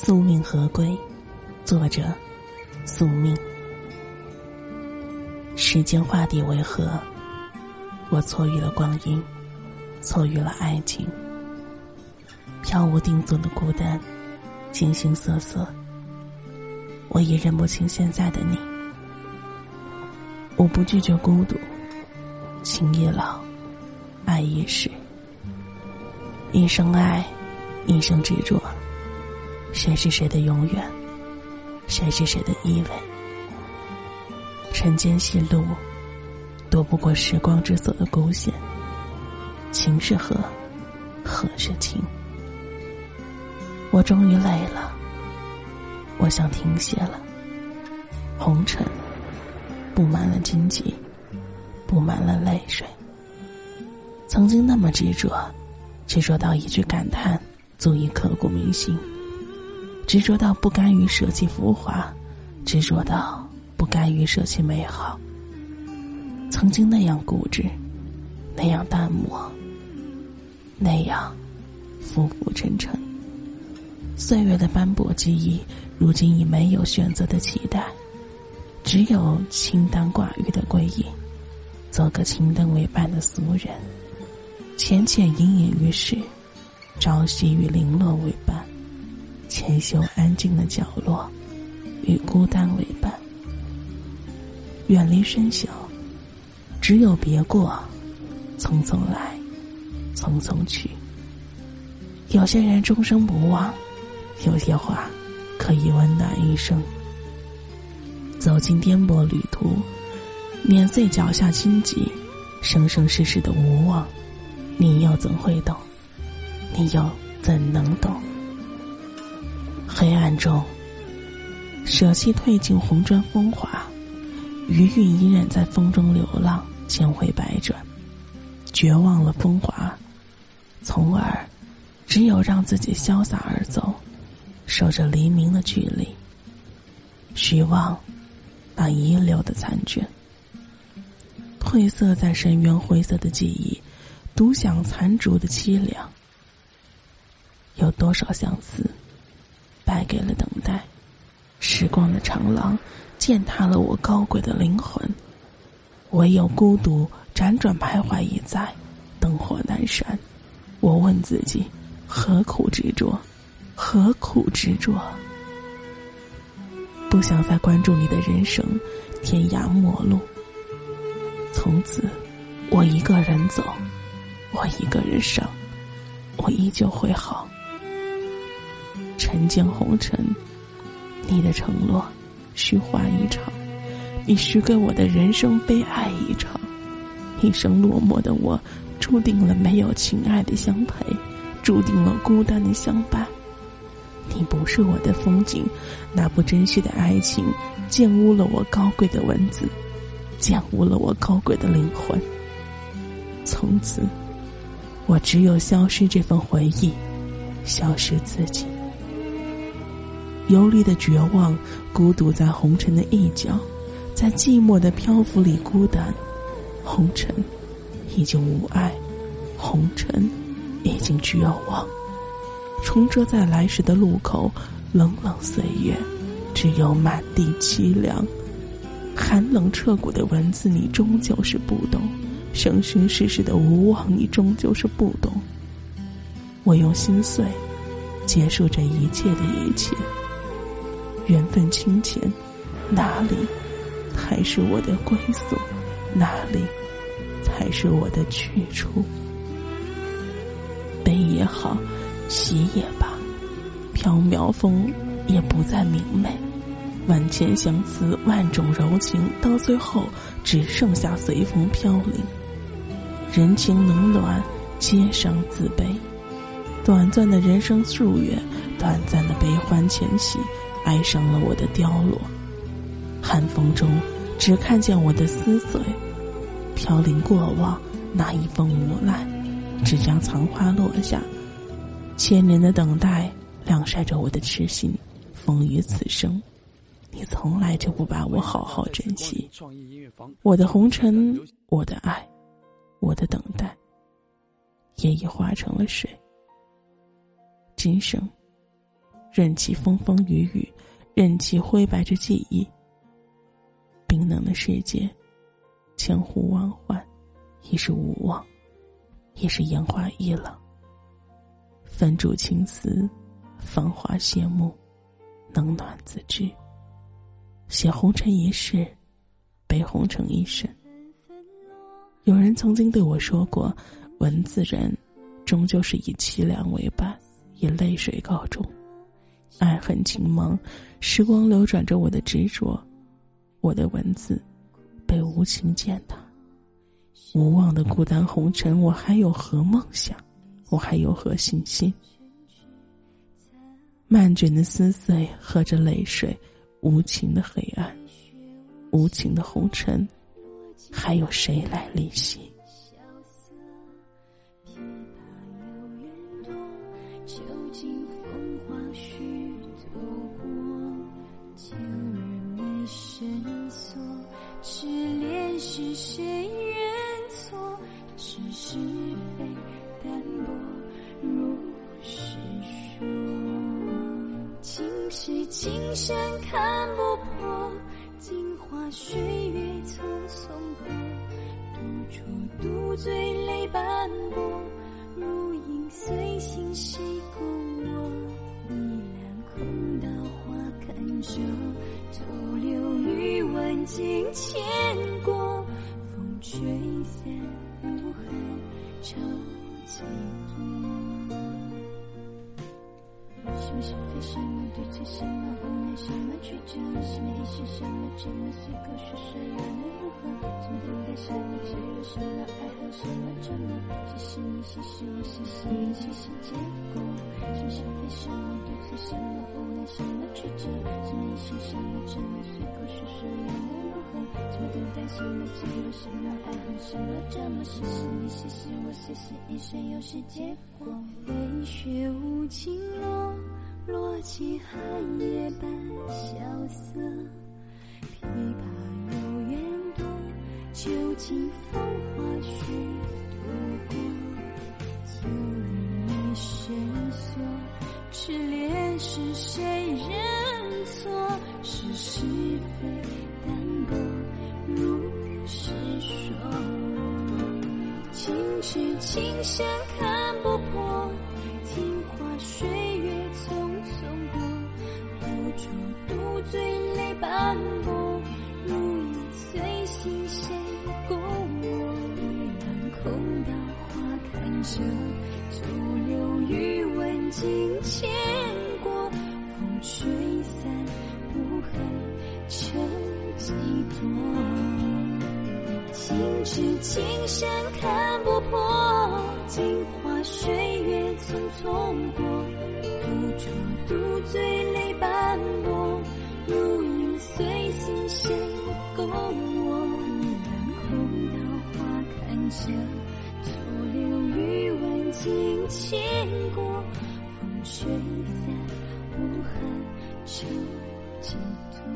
宿命何归？作者：宿命。时间画地为何？我错遇了光阴，错遇了爱情。飘无定所的孤单，形形色色。我已认不清现在的你。我不拒绝孤独，情已老，爱已逝。一生爱，一生执着。谁是谁的永远？谁是谁的依偎？晨间细路，躲不过时光之锁的勾线。情是何？何是情？我终于累了，我想停歇了。红尘布满了荆棘，布满了泪水。曾经那么执着，执着到一句感叹，足以刻骨铭心。执着到不甘于舍弃浮华，执着到不甘于舍弃美好。曾经那样固执，那样淡漠，那样浮浮沉沉。岁月的斑驳记忆，如今已没有选择的期待，只有清淡寡欲的归隐，做个青灯为伴的俗人，浅浅隐隐于世，朝夕与零落为伴。潜修安静的角落，与孤单为伴。远离喧嚣，只有别过，匆匆来，匆匆去。有些人终生不忘，有些话可以温暖一生。走进颠簸旅途，碾碎脚下荆棘，生生世世的无望，你又怎会懂？你又怎能懂？黑暗中，舍弃褪尽红砖风华，余韵依然在风中流浪，千回百转，绝望了风华，从而只有让自己潇洒而走，守着黎明的距离，虚妄那遗留的残卷，褪色在深渊灰色的记忆，独享残烛的凄凉，有多少相思？给了等待，时光的长廊践踏了我高贵的灵魂，唯有孤独辗转徘徊一在，灯火阑珊。我问自己：何苦执着？何苦执着？不想再关注你的人生，天涯陌路。从此，我一个人走，我一个人生，我依旧会好。尘间红尘，你的承诺虚幻一场，你许给我的人生悲哀一场，一生落寞的我，注定了没有情爱的相陪，注定了孤单的相伴。你不是我的风景，那不珍惜的爱情，玷污了我高贵的文字，玷污了我高贵的灵魂。从此，我只有消失这份回忆，消失自己。游离的绝望，孤独在红尘的一角，在寂寞的漂浮里孤单。红尘已经无爱，红尘已经绝望。重遮在来时的路口，冷冷岁月，只有满地凄凉。寒冷彻骨的文字，你终究是不懂；生生世世的无望，你终究是不懂。我用心碎结束这一切的一切。缘分清浅，哪里才是我的归宿？哪里才是我的去处？悲也好，喜也罢，缥缈风也不再明媚。万千相思，万种柔情，到最后只剩下随风飘零。人情冷暖，皆伤自卑。短暂的人生数月，短暂的悲欢前夕。爱上了我的凋落，寒风中只看见我的撕碎，飘零过往那一封无奈，只将残花落下。千年的等待晾晒着我的痴心，风雨此生，你从来就不把我好好珍惜。我的红尘，我的爱，我的等待，也已化成了水。今生。任其风风雨雨，任其灰白着记忆。冰冷的世界，千呼万唤，已是无望，也是烟花易冷。焚烛青丝，芳华谢幕，冷暖自知。写红尘一世，悲红尘一生。有人曾经对我说过，文字人，终究是以凄凉为伴，以泪水告终。爱恨情茫，时光流转着我的执着，我的文字被无情践踏。无望的孤单红尘，我还有何梦想？我还有何信心？漫卷的撕碎，和着泪水，无情的黑暗，无情的红尘。还有谁来怜惜？青山看不破。镜花水月匆匆过，独酌独醉泪斑驳。如影随形谁共我？一篮空稻花堪折，徒留余温尽牵过。风吹散无痕，愁几么是非？什么对错？什么无奈？什么曲折？什么一时？什么沉默？随口说说又能如何？什么等待？什么脆弱？什么爱恨？什么折磨？谢谢你，谢谢我，谢谢你，谢谢结果。什么是非？什么对错？什么无奈？什么曲折？什么一时？什么沉默？随口说说又能如何？什么等待？什么脆弱？什么爱恨？什么折磨？谢谢你，谢谢我，谢谢一生又是结果。飞雪无。落尽寒夜半萧瑟，琵琶有缘多，究竟风花絮度过。旧日没深锁，痴恋是谁认错？是是非淡薄如是说，情痴情深看情痴情深看不破，镜花水月匆匆过。独酌独醉泪斑驳。如影随形，谁共我？一篮空桃花看着，徒留余温尽牵过。风吹散，无痕，愁几多？